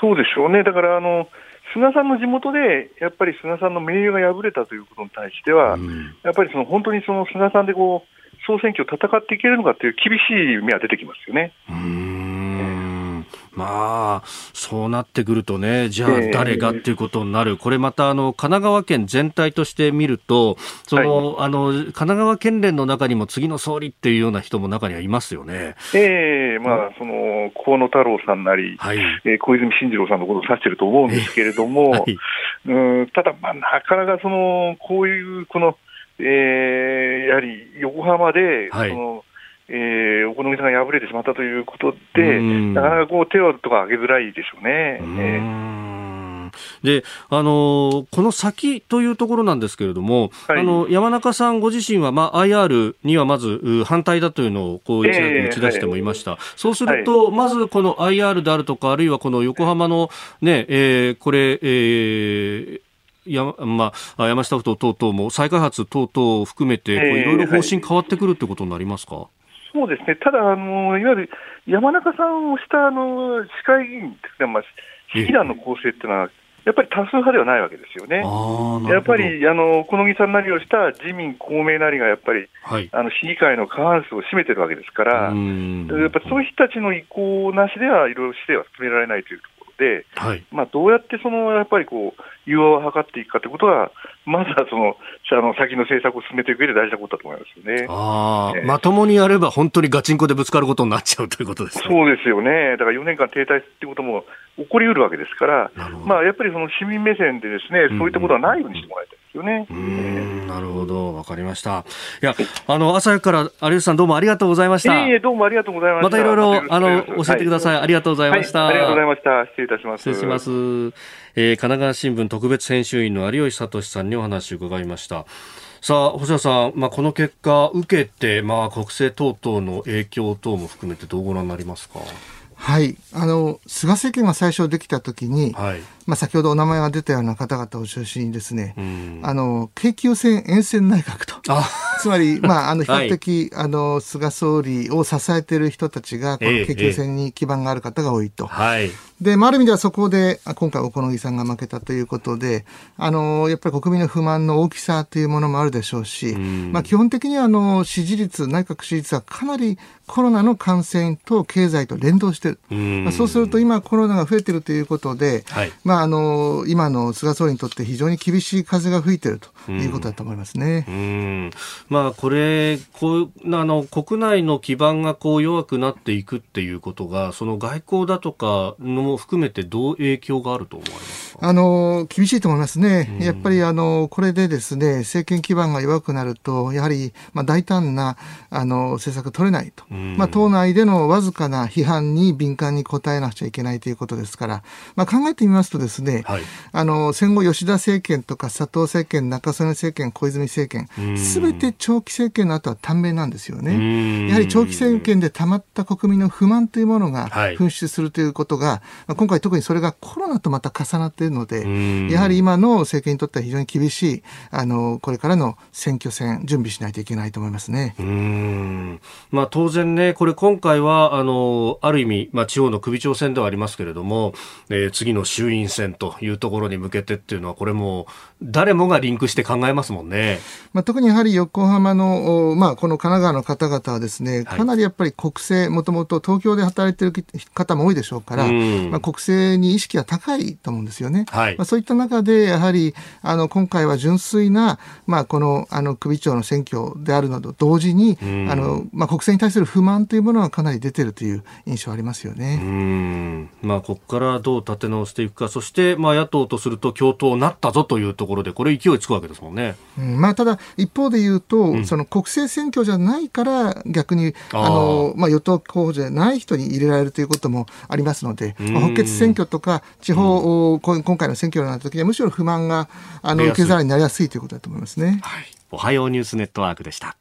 そうでしょうね。だからあの菅さんの地元で、やっぱり菅さんの名誉が敗れたということに対しては、やっぱりその本当にその菅さんでこう総選挙を戦っていけるのかという厳しい目は出てきますよね。まあ、そうなってくるとね、じゃあ誰がっていうことになる、これまたあの神奈川県全体として見ると、その、はい、あの神奈川県連の中にも次の総理っていうような人も中にはいますよね。ええー、まあ、その河野太郎さんなり、はい、えー、小泉進次郎さんのことを指してると思うんですけれども、(laughs) はい、うんただ、まあ、なかなかそのこういうこの、えー、やはり横浜で、はい、そのえー、お好みさんが敗れてしまったということで、なかなかこう手をとか上げづらいでしょうね。で、あのこの先というところなんですけれども、はい、あの山中さんご自身は、まあ、IR にはまず反対だというのをこう一打ち出してもいました、えーはい、そうすると、はい、まずこの IR であるとか、あるいはこの横浜のね、えー、これ、えーやまあ、山下ふ頭等々も再開発等々を含めて、いろいろ方針変わってくるってことになりますか、そうですね、ただ、あのいわゆる山中さんをしたあの市会議員ですね、まあ、市議団の構成っていうのは、やっぱり多数派ではないわけですよね。やっぱりあの小野木さんなりをした自民、公明なりがやっぱり、はい、あの市議会の過半数を占めてるわけですから、やっぱそういう人たちの意向なしでは、いろいろ市政は進められないというとで、はい、まあ、どうやってそのやっぱりこう融和を図っていくかということは、まずはそのあの先の政策を進めていく上で大事なことだと思いますよね。あ、えー、まともにやれば、本当にガチンコでぶつかることになっちゃうということです、ね、そうですよね、だから4年間停滞っていうことも起こりうるわけですから、まあ、やっぱりその市民目線でですね、そういったことはないようにしてもらいたい。ですよね。なるほど、わかりました。いや、あの、朝から有吉さんどうもありがとうございました。いえいえ、どうもありがとうございました。またいろいろ、あの、教えてくださいはい、ありがとうございました、はい、ありがとうございました。失礼いたします。失礼します。えー、神奈川新聞特別編集員の有吉聡さんにお話を伺いました。さあ、星野さん、まあ、この結果受けて、まあ、国政等々の影響等も含めてどうご覧になりますか？はい。あの、菅政権が最初できたときに、はい、まあ先ほどお名前が出たような方々を中心にですね、あの、京急線沿線内閣と。(laughs) つまり、まあ、あの、比較的、はい、あの、菅総理を支えている人たちが、この京急線に基盤がある方が多いと。はい。で、まあ、ある意味ではそこで、今回、小野木さんが負けたということで、あの、やっぱり国民の不満の大きさというものもあるでしょうし、まあ、基本的には、あの、支持率、内閣支持率はかなりコロナの感染と経済と連動してる。まあ、そうすると、今コロナが増えてるということで、はい、まあ、あの、今の菅総理にとって非常に厳しい風が吹いてるということだと思いますね。うん。まあ、これ、こう、あの、国内の基盤がこう弱くなっていくっていうことが、その外交だとかのも含めてどう影響があると思われますあの、厳しいと思いますね。やっぱり、あの、これでですね、政権基盤が弱くなると、やはり、まあ、大胆な、あの、政策取れないと。まあ、党内でのわずかな批判に敏感に答えなくちゃいけないということですから、まあ、考えてみますとですね、はい、あの、戦後吉田政権とか佐藤政権、中曽根政権、小泉政権、すべて長期政権の後は短命なんですよね。やはり長期政権でたまった国民の不満というものが噴出するということが、はい、今回特にそれがコロナとまた重なっているので、やはり今の政権にとっては非常に厳しい、あの、これからの選挙戦、準備しないといけないと思いますね。まあ、当然ね、これ今回は、あの、ある意味、まあ、地方の首長選ではありますけれども、えー、次の衆院選というところに向けてっていうのは、これも誰もがリンクして考えますもんね。まあ、特にやはり横浜の、まあ、この神奈川の方々はですね、かなりやっぱり国政、もともと東京で働いている方も多いでしょうから、まあ、国政に意識が高いと思うんですよね。はい、まあ、そういった中で、やはり、あの、今回は純粋な、まあ、この、あの、首長の選挙であるのと同時に、あの、まあ、国政に対する不満というものがかなり出てるという印象ありますよね。うん。まあ、ここからどう立て直していくか、そして、まあ、野党とすると共闘なったぞというところで、これ勢いつくわけですもんね。うん、まあ、ただ、一方で言うと、うん、その国政選挙じゃないから、逆に、あの、まあ、与党候補じゃない人に入れられるということもありますので、まあ、補欠選挙とか、地方、うん、今回の選挙の時には、むしろ不満が、あの、受け皿になりやすいということだと思いますね。はい。おはようニュースネットワークでした。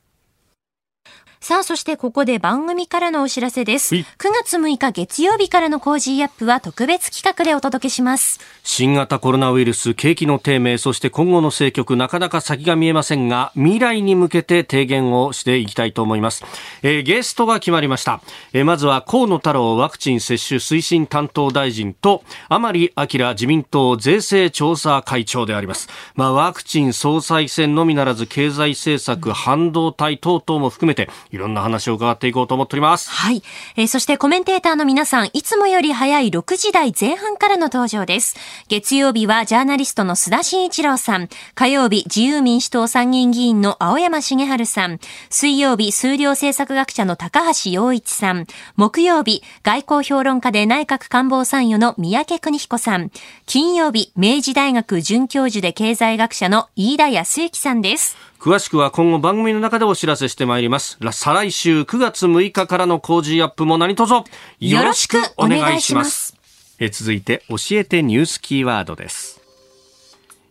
さあ、そしてここで番組からのお知らせです。9月6日月曜日からのコージーアップは特別企画でお届けします。新型コロナウイルス、景気の低迷、そして今後の政局、なかなか先が見えませんが、未来に向けて提言をしていきたいと思います。えー、ゲストが決まりました。えー、まずは河野太郎ワクチン接種推進担当大臣と、甘利明自民党税制調査会長であります。まあ、ワクチン総裁選のみならず、経済政策、半導体等々も含めて、いろんな話を伺っていこうと思っております。はい。えー、そしてコメンテーターの皆さん、いつもより早い6時台前半からの登場です。月曜日はジャーナリストの須田慎一郎さん。火曜日、自由民主党参議院議員の青山茂春さん。水曜日、数量政策学者の高橋洋一さん。木曜日、外交評論家で内閣官房参与の三宅邦彦さん。金曜日、明治大学准教授で経済学者の飯田康之さんです。詳しくは今後番組の中でお知らせしてまいります。再来週9月6日からの工事アップも何卒よろしくお願いします。え続いて教えてニュースキーワードです。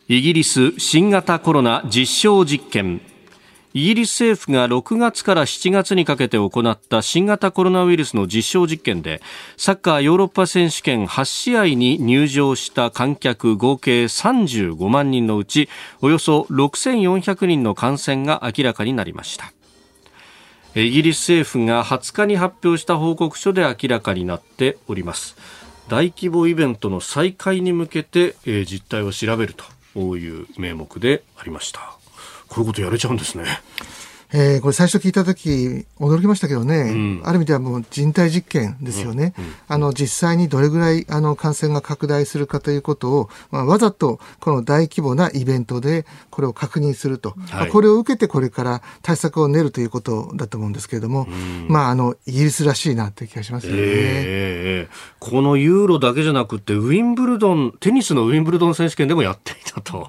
イギリス新型コロナ実証実験イギリス政府が6月から7月にかけて行った新型コロナウイルスの実証実験でサッカーヨーロッパ選手権8試合に入場した観客合計35万人のうちおよそ6400人の感染が明らかになりました。イギリス政府が20日に発表した報告書で明らかになっております。大規模イベントの再開に向けて実態を調べるという名目でありました。こういうことやれちゃうんですね。えー、これ最初聞いた時驚きましたけどね、うん、ある意味ではもう人体実験ですよね、うんうん、あの実際にどれぐらいあの感染が拡大するかということを、まあ、わざとこの大規模なイベントでこれを確認すると、はい、まあ、これを受けてこれから対策を練るということだと思うんですけれども、まああのイギリスらしいなって気がしますよね、えー、このユーロだけじゃなくてウィンブルドンテニスのウィンブルドン選手権でもやっていたと。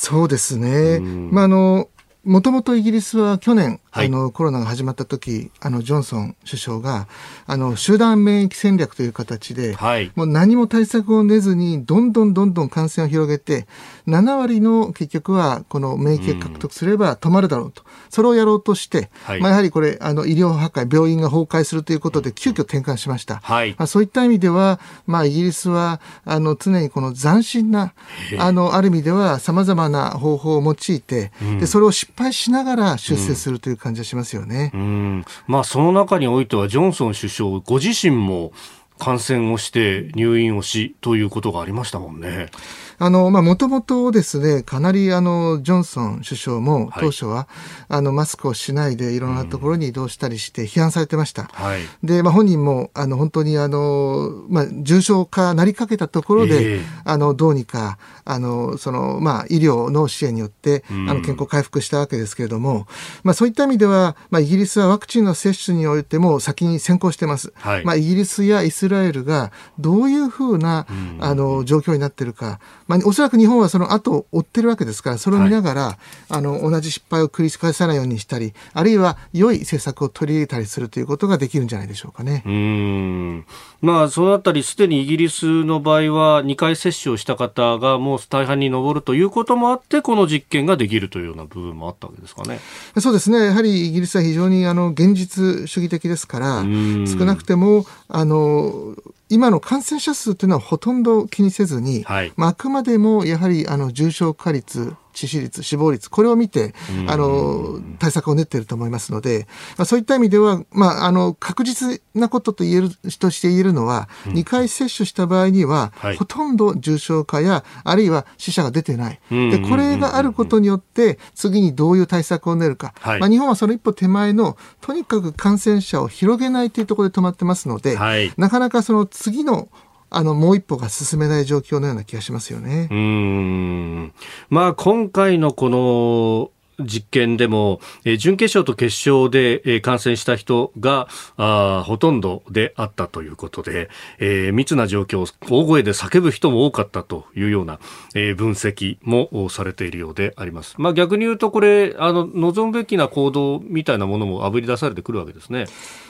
そうですね。まあ、あの、もともとイギリスは去年、はい、あのコロナが始まった時あのジョンソン首相があの集団免疫戦略という形で、はい、もう何も対策を練ずにどんどんどんどん感染を広げて7割の結局はこの免疫を獲得すれば止まるだろうと、それをやろうとして、はい、まあ、やはりこれあの医療破壊病院が崩壊するということで急遽転換しました、はい、まあ、そういった意味では、まあ、イギリスはあの常にこの斬新なあのある意味ではさまざまな方法を用いて、でそれを失敗しながら出世するという感じがしますよね。うん、まあ、その中においては、ジョンソン首相ご自身も感染をして入院をしということがありましたもんね。あの、まあ、もともとですね、かなりあの、ジョンソン首相も当初は、はい、あの、マスクをしないでいろんなところに移動したりして批判されてました。はい、で、まあ、本人も、あの、本当にあの、まあ、重症化なりかけたところで、えー、あの、どうにか、あの、その、まあ、医療の支援によって、あの、健康回復したわけですけれども、まあ、そういった意味では、まあ、イギリスはワクチンの接種においても先に先行してます。はい、まあ、イギリスやイスラエルがどういうふうな、あの、状況になっているか、まあ、おそらく日本はその後を追ってるわけですから、それを見ながら、はい、あの、同じ失敗を繰り返さないようにしたり、あるいは良い政策を取り入れたりするということができるんじゃないでしょうかね。うん。まあ、そのあたり、すでにイギリスの場合は、2回接種をした方がもう大半に上るということもあって、この実験ができるというような部分もあったわけですかね。そうですね。やはりイギリスは非常に、あの、現実主義的ですから、少なくても、あの、今の感染者数というのはほとんど気にせずに、はい、まあ、あくまでもやはりあの重症化率、致死率、死亡率、これを見て、あの、対策を練っていると思いますので、まあ、そういった意味では、まあ、あの、確実なことと言える、として言えるのは、うん、2回接種した場合には、はい、ほとんど重症化や、あるいは死者が出てない。で、これがあることによって、次にどういう対策を練るか。はい、まあ、日本はその一歩手前の、とにかく感染者を広げないというところで止まってますので、はい、なかなかその次のあの、もう一歩が進めない状況のような気がしますよね。うん。まあ、今回のこの、実験でも、えー、準決勝と決勝で、えー、感染した人があほとんどであったということで、えー、密な状況、大声で叫ぶ人も多かったというような、えー、分析もされているようであります。まあ、逆に言うとこれあの望むべきな行動みたいなものもあぶり出されてくるわけですね。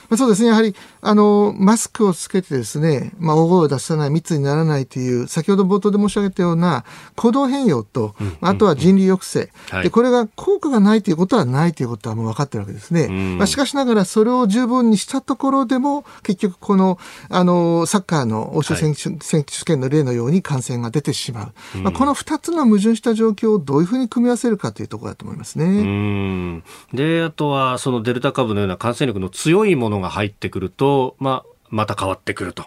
まあ、そうですね。やはり、あの、マスクをつけてですね、まあ、大声を出さない、密にならないという、先ほど冒頭で申し上げたような行動変容と、うん、あとは人流抑制、はい、で、これが効果がないということはないということはもう分かってるわけですね。うん、まあ、しかしながら、それを十分にしたところでも、結局、この、あの、サッカーの欧州選手,、選手権の例のように感染が出てしまう。まあ、この二つの矛盾した状況をどういうふうに組み合わせるかというところだと思いますね。で、あとは、そのデルタ株のような感染力の強いものが入ってくると、まあ、また変わってくると。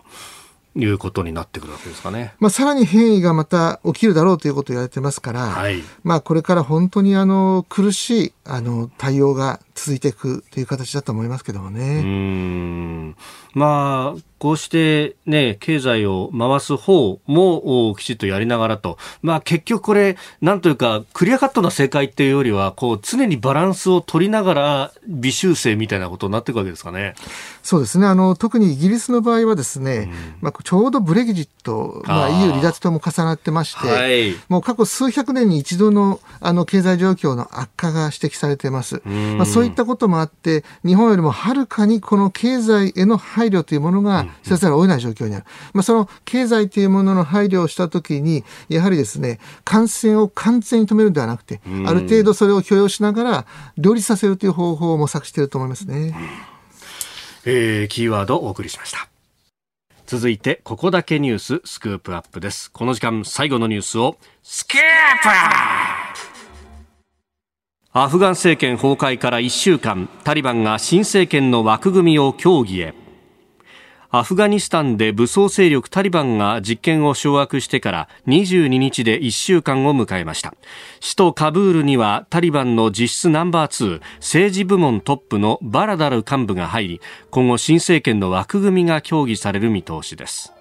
いうことになってくるわけですかね。まあ、さらに変異がまた起きるだろうということを言われてますから、はい、まあ、これから本当にあの、苦しい、あの、対応が続いていくという形だと思いますけどもね。うん。まあ、こうしてね、経済を回す方もきちっとやりながらと、まあ結局これ、なんというか、クリアカットな正解っていうよりは、こう、常にバランスを取りながら、微修正みたいなことになっていくわけですかね。そうですね。あの、特にイギリスの場合はですね、うん、まあちょうどブレグジット、まあ EU 離脱とも重なってまして、はい、もう過去数百年に一度の、あの、経済状況の悪化が指摘されています。まあそういったこともあって、日本よりもはるかにこの経済への配慮というものが、せざるを得ない状況にある。まあ、その経済というものの配慮をしたときに、やはりですね、感染を完全に止めるのではなくて、ある程度それを許容しながら、両立させるという方法を模索していると思いますね。えー、キーワードをお送りしました。続いて、ここだけニューススクープアップです。この時間、最後のニュースを、スクープアフガン政権崩壊から1週間、タリバンが新政権の枠組みを協議へ。アフガニスタンで武装勢力タリバンが実権を掌握してから22日で1週間を迎えました首都カブールにはタリバンの実質ナンバー2政治部門トップのバラダル幹部が入り今後新政権の枠組みが協議される見通しです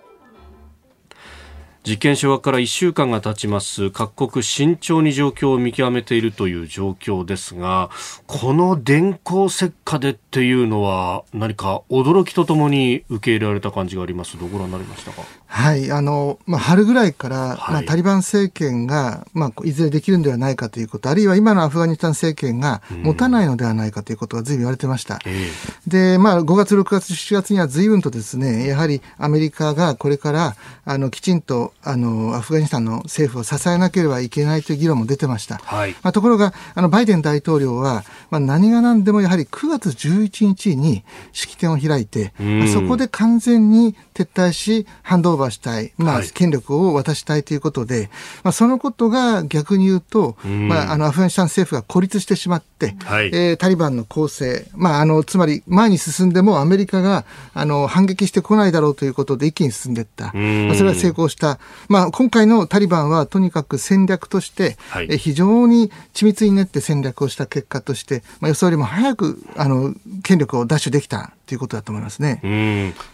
実験掌握から1週間が経ちます各国慎重に状況を見極めているという状況ですがこの電光石火でっていうのは何か驚きとともに受け入れられた感じがあります？どうご覧になりましたか？はいあの、まあ、春ぐらいから、はい、まあ、タリバン政権が、まあ、いずれできるんではないかということあるいは今のアフガニスタン政権が持たないのではないかということが随分言われてました、うん、で、まあ、5月6月7月には随分とですねやはりアメリカがこれからあのきちんとあのアフガニスタンの政府を支えなければいけないという議論も出てました。はい、まあ、ところがあのバイデン大統領は、まあ、何が何でもやはり9月11日に式典を開いて、まあ、そこで完全に撤退しハンドオーバーしたい、まあ、権力を渡したいということで、まあ、そのことが逆に言うと、まあ、あのアフガニスタン政府が孤立してしまって、はい、えー、タリバンの構成、まあ、あのつまり前に進んでもアメリカがあの反撃してこないだろうということで一気に進んでいった、まあ、それは成功した、まあ、今回のタリバンはとにかく戦略として、はい、非常に緻密に練って戦略をした結果として、まあ、予想よりも早くあの権力を奪取できたということだと思いますね。うん。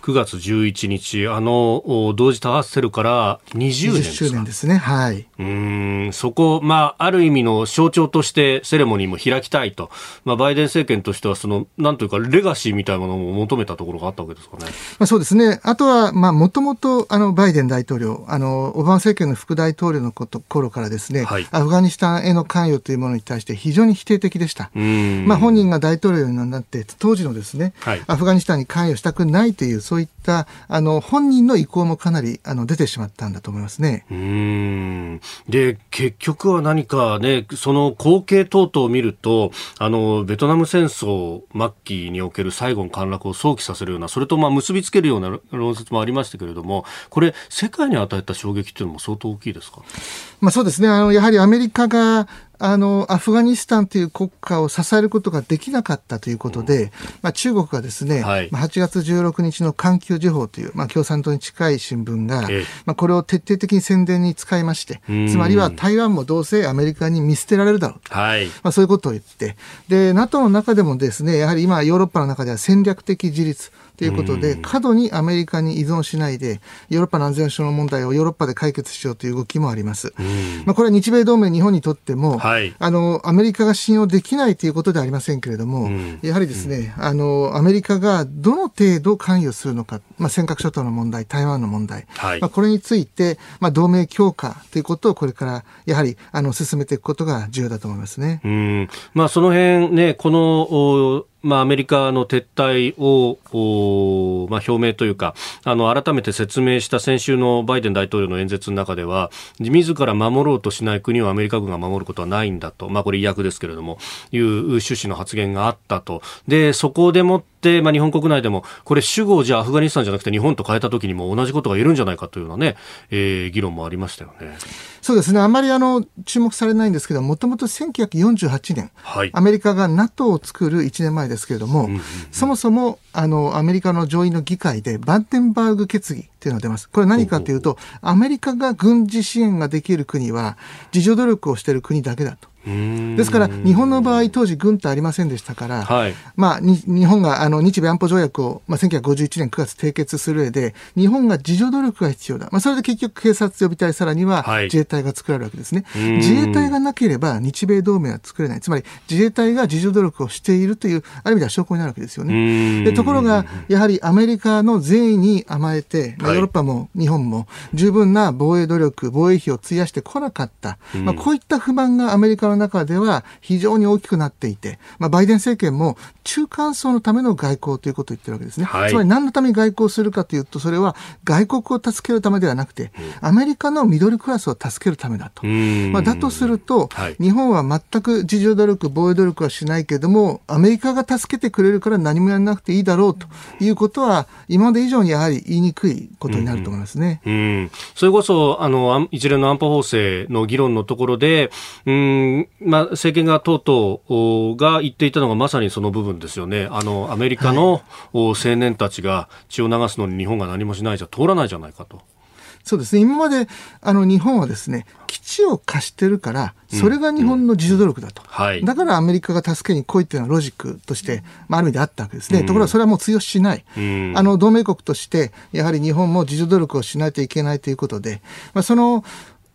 9月11日、あの同時多発テロから20年です周年ですね。はい。うんそこ、まあ、ある意味の象徴としてセレモニーも開きたいと、まあ、バイデン政権としてはその、なんというか、レガシーみたいなものを求めたところがあったわけですかね。まあ、そうですね。あとは、まあ、もともと、あの、バイデン大統領、あの、オバマ政権の副大統領のこと頃からですね、はい、アフガニスタンへの関与というものに対して非常に否定的でした。まあ、本人が大統領になって、当時のですね、はい、アフガニスタンに関与したくないという、そういった、あの、本人の意向もかなり、あの、出てしまったんだと思いますね。うんで、結局は何かね、その光景等々を見ると、あの、ベトナム戦争末期における最後の陥落を想起させるような、それとまあ結びつけるような論説もありましたけれども、これ、世界に与えた衝撃というのも相当大きいですか？まあそうですね。あの、やはりアメリカが、あの、アフガニスタンという国家を支えることができなかったということで、うん、まあ、中国がですね、はい、8月16日の環球時報という、まあ、共産党に近い新聞が、ええ、まあ、これを徹底的に宣伝に使いまして、つまりは台湾もどうせアメリカに見捨てられるだろうと、はい、まあ、そういうことを言って、で、NATO の中でもですね、やはり今ヨーロッパの中では戦略的自立、ということで、過度にアメリカに依存しないで、ヨーロッパの安全保障の問題をヨーロッパで解決しようという動きもあります。まあ、これは日米同盟、日本にとっても、はい、あの、アメリカが信用できないということではありませんけれども、やはりですね、あの、アメリカがどの程度関与するのか、まあ、尖閣諸島の問題、台湾の問題、はい、まあ、これについて、まあ、同盟強化ということをこれからやはりあの進めていくことが重要だと思いますね。うん。まあ、その辺ね、このまあ、アメリカの撤退を、まあ、表明というか、あの、改めて説明した先週のバイデン大統領の演説の中では、自ら守ろうとしない国をアメリカ軍が守ることはないんだと、まあ、これ違約ですけれども、いう趣旨の発言があったと。で、そこでもって、まあ、日本国内でも、これ主語をじゃあアフガニスタンじゃなくて日本と変えた時にも同じことが言えるんじゃないかというようなね、えー、議論もありましたよね。そうですね。あまりあの、注目されないんですけど、もともと1948年、はい、アメリカが NATO を作る1年前ですけれども、うんうんうん、そもそも、あの、アメリカの上院の議会でバンテンバーグ決議っていうのが出ます。これ何かというと、アメリカが軍事支援ができる国は、自助努力をしている国だけだと。ですから、日本の場合、当時、軍ってありませんでしたから、はい、まあ、日本があの日米安保条約を、まあ、1951年9月締結する上で、日本が自助努力が必要だ、まあ、それで結局、警察予備隊、さらには自衛隊が作られるわけですね、はい、自衛隊がなければ、日米同盟は作れない、つまり自衛隊が自助努力をしているという、ある意味では証拠になるわけですよね。でところが、やはりアメリカの善意に甘えて、まあ、ヨーロッパも日本も十分な防衛努力、防衛費を費やしてこなかった、まあ、こういった不満がアメリカの中では非常に大きくなっていて、まあ、バイデン政権も中間層のための外交ということを言ってるわけですね。はい、つまり何のために外交するかというと、それは外国を助けるためではなくて、アメリカのミドルクラスを助けるためだと。まあ、だとすると、はい、日本は全く自助努力、防衛努力はしないけれども、アメリカが助けてくれるから何もやらなくていいだろうということは、今まで以上にやはり言いにくいことになると思いますね。うん、うん、それこそ、あの、一連の安保法制の議論のところで、うん、まあ、政権がとうとうが言っていたのがまさにその部分ですよね。あの、アメリカの青年たちが血を流すのに日本が何もしないじゃ通らないじゃないかと。そうですね。今まで、あの、日本はですね、基地を貸してるから、それが日本の自助努力だと。うんうんはい、だからアメリカが助けに来いっていうのはロジックとして、まあ、ある意味であったわけですね。ところがそれはもう通用しない。あの、同盟国として、やはり日本も自助努力をしないといけないということで、まあ、その、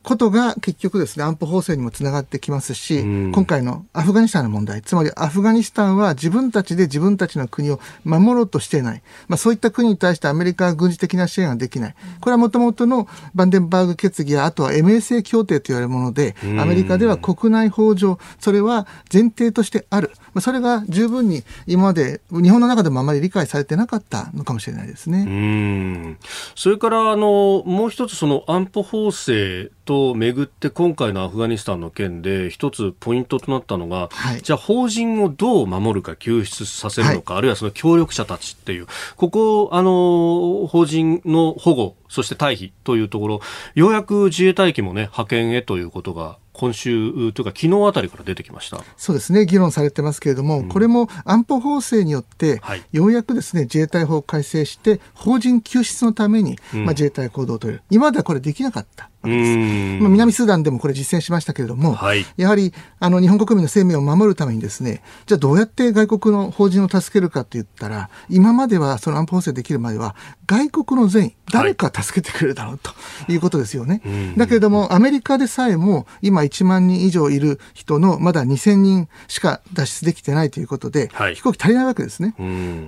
ことが結局ですね、安保法制にもつながってきますし、うん、今回のアフガニスタンの問題、つまりアフガニスタンは自分たちで自分たちの国を守ろうとしていない。まあそういった国に対してアメリカは軍事的な支援ができない。これはもともとのバンデンバーグ決議や、あとは MSA 協定と言われるもので、アメリカでは国内法上、それは前提としてある。まあ、それが十分に今まで日本の中でもあまり理解されてなかったのかもしれないですね。うんそれからあのもう一つその安保法制と巡って今回のアフガニスタンの件で一つポイントとなったのが、はい、じゃあ法人をどう守るか救出させるのか、はい、あるいはその協力者たちっていうここあの法人の保護そして退避というところようやく自衛隊機もね派遣へということが今週というか昨日あたりから出てきました。そうですね。議論されてますけれども、うん、これも安保法制によって、はい、ようやくですね自衛隊法を改正して法人救出のために、うん、まあ、自衛隊行動を取る今まではこれできなかったまあ、南スーダンでもこれ実践しましたけれども、はい、やはりあの日本国民の生命を守るためにですね、じゃあどうやって外国の法人を助けるかって言ったら、今まではその安保法制できるまでは、外国の善意、誰か助けてくれるだろうということですよね。はい、だけれども、アメリカでさえも今1万人以上いる人のまだ2000人しか脱出できてないということで、はい、飛行機足りないわけですね。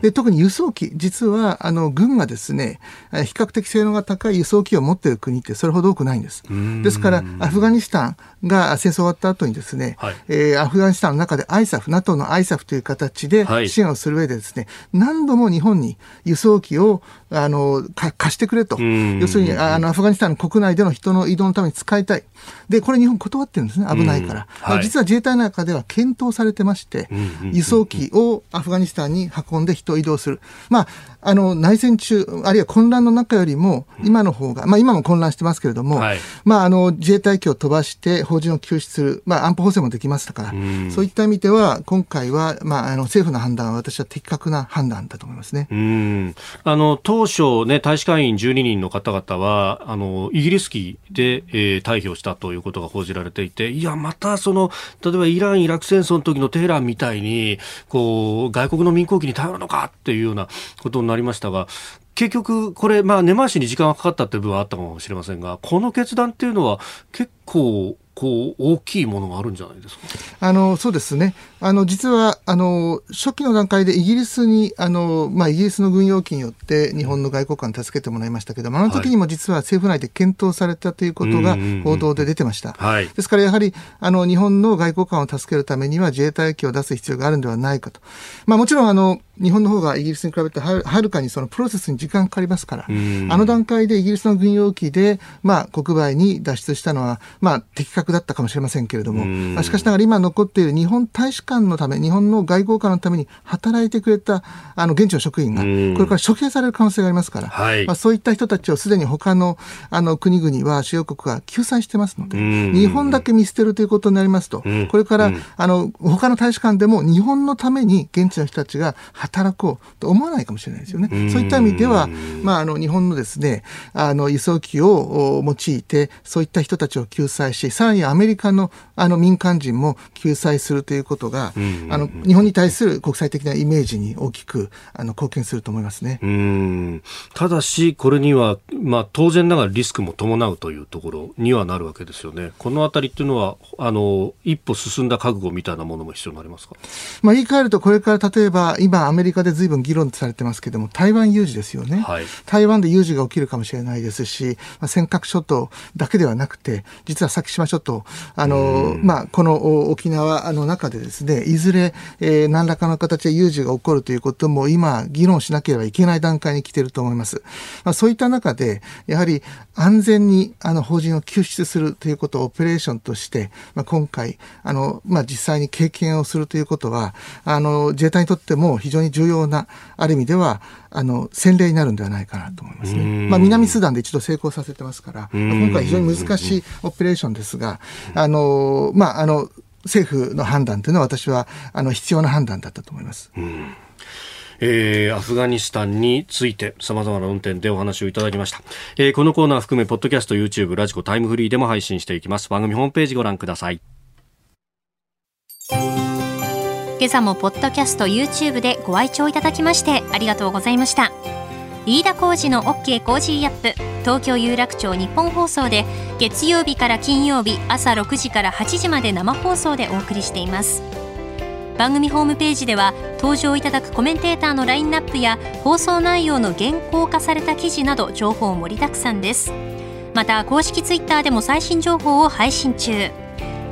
で特に輸送機、実はあの軍がですね、比較的性能が高い輸送機を持っている国ってそれほど多くないんです。です。から、アフガニスタンが戦争終わった後にですね、はい、えー、アフガニスタンの中で ISAF、NATO の ISAF という形で支援をする上でですね、何度も日本に輸送機をあの貸してくれと、要するにあのアフガニスタンの国内での人の移動のために使いたい。で、これ日本断ってるんですね、危ないから。はい、実は自衛隊の中では検討されてまして、輸送機をアフガニスタンに運んで人を移動する。まあ、あの、内戦中、あるいは混乱の中よりも、今の方が、まあ今も混乱してますけれども、はい、まああの、自衛隊機を飛ばして法人を救出する、まあ安保法制もできましたから、そういった意味では、今回は、まああの、政府の判断は私は的確な判断だと思いますね。うん。あの、当初ね、大使館員12人の方々は、あの、イギリス機で、えー、退避をしたということが報じられていて、いや、またその、例えばイラン・イラク戦争の時のテヘランみたいに、こう、外国の民航機に頼るのかっていうようなことになりましたが、結局、これ、まあ、根回しに時間がかかったという部分はあったかもしれませんが、この決断っていうのは結構、こう大きいものがあるんじゃないですか？あのそうですね。あの実はあの初期の段階でイギリスにあの、まあ、イギリスの軍用機によって日本の外交官に助けてもらいましたけどもあの時にも実は政府内で検討されたということが報道で出てました、はい、ですからやはりあの日本の外交官を助けるためには自衛隊機を出す必要があるんではないかと、まあ、もちろんあの日本の方がイギリスに比べてはるかにそのプロセスに時間かかりますから、あの段階でイギリスの軍用機で、まあ、国外に脱出したのは、まあ、的確だったかもしれませんけれども、まあ、しかしながら今残っている日本大使館のため、日本の外交官のために働いてくれたあの現地の職員が、これから処刑される可能性がありますから、はい、まあ、そういった人たちをすでに他のあの国々は主要国が救済してますので、日本だけ見捨てるということになりますと、これから、あの他の大使館でも日本のために現地の人たちが働こうと思わないかもしれないですよね。そういった意味では、まあ、あの日本のですねあの輸送機を用いてそういった人たちを救済しさらにアメリカのあの民間人も救済するということが、あの日本に対する国際的なイメージに大きくあの貢献すると思いますね。うんただし、これには、まあ、当然ながらリスクも伴うというところにはなるわけですよね。このあたりっていうのはあの一歩進んだ覚悟みたいなものも必要になりますか、まあ、言い換えるとこれから例えば今アメリカでずいぶん議論されてますけども台湾有事ですよね、はい、台湾で有事が起きるかもしれないですし、まあ、尖閣諸島だけではなくて実は先島諸島あの、まあ、この沖縄の中でですねいずれ、えー、何らかの形で有事が起こるということも今議論しなければいけない段階に来ていると思います、まあ、そういった中でやはり安全にあの法人を救出するということをオペレーションとして、まあ、今回あの、まあ、実際に経験をするということはあの自衛隊にとっても非常に重要なある意味ではあの先例になるんではないかなと思いますね。まあ、南スーダンで一度成功させてますから、今回非常に難しいオペレーションですが、あのまああの政府の判断というのは私はあの必要な判断だったと思います。えー、アフガニスタンについて様々な運転でお話をいただきました、えー、このコーナー含めポッドキャスト YouTube ラジコタイムフリーでも配信していきます。番組ホームページご覧ください今朝もポッドキャスト YouTube でご愛聴いただきましてありがとうございました。飯田浩司の OK コージーアップ東京有楽町ニッポン放送で月曜日から金曜日朝6時から8時まで生放送でお送りしています。番組ホームページでは登場いただくコメンテーターのラインナップや放送内容の原稿化された記事など情報盛りだくさんです。また公式ツイッターでも最新情報を配信中。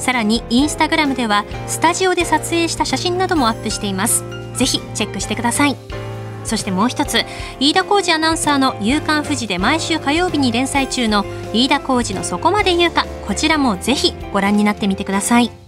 さらにインスタグラムではスタジオで撮影した写真などもアップしています。ぜひチェックしてください。そしてもう一つ飯田浩二アナウンサーの「夕刊富士」で毎週火曜日に連載中の飯田浩二の「そこまで言うか」こちらもぜひご覧になってみてください。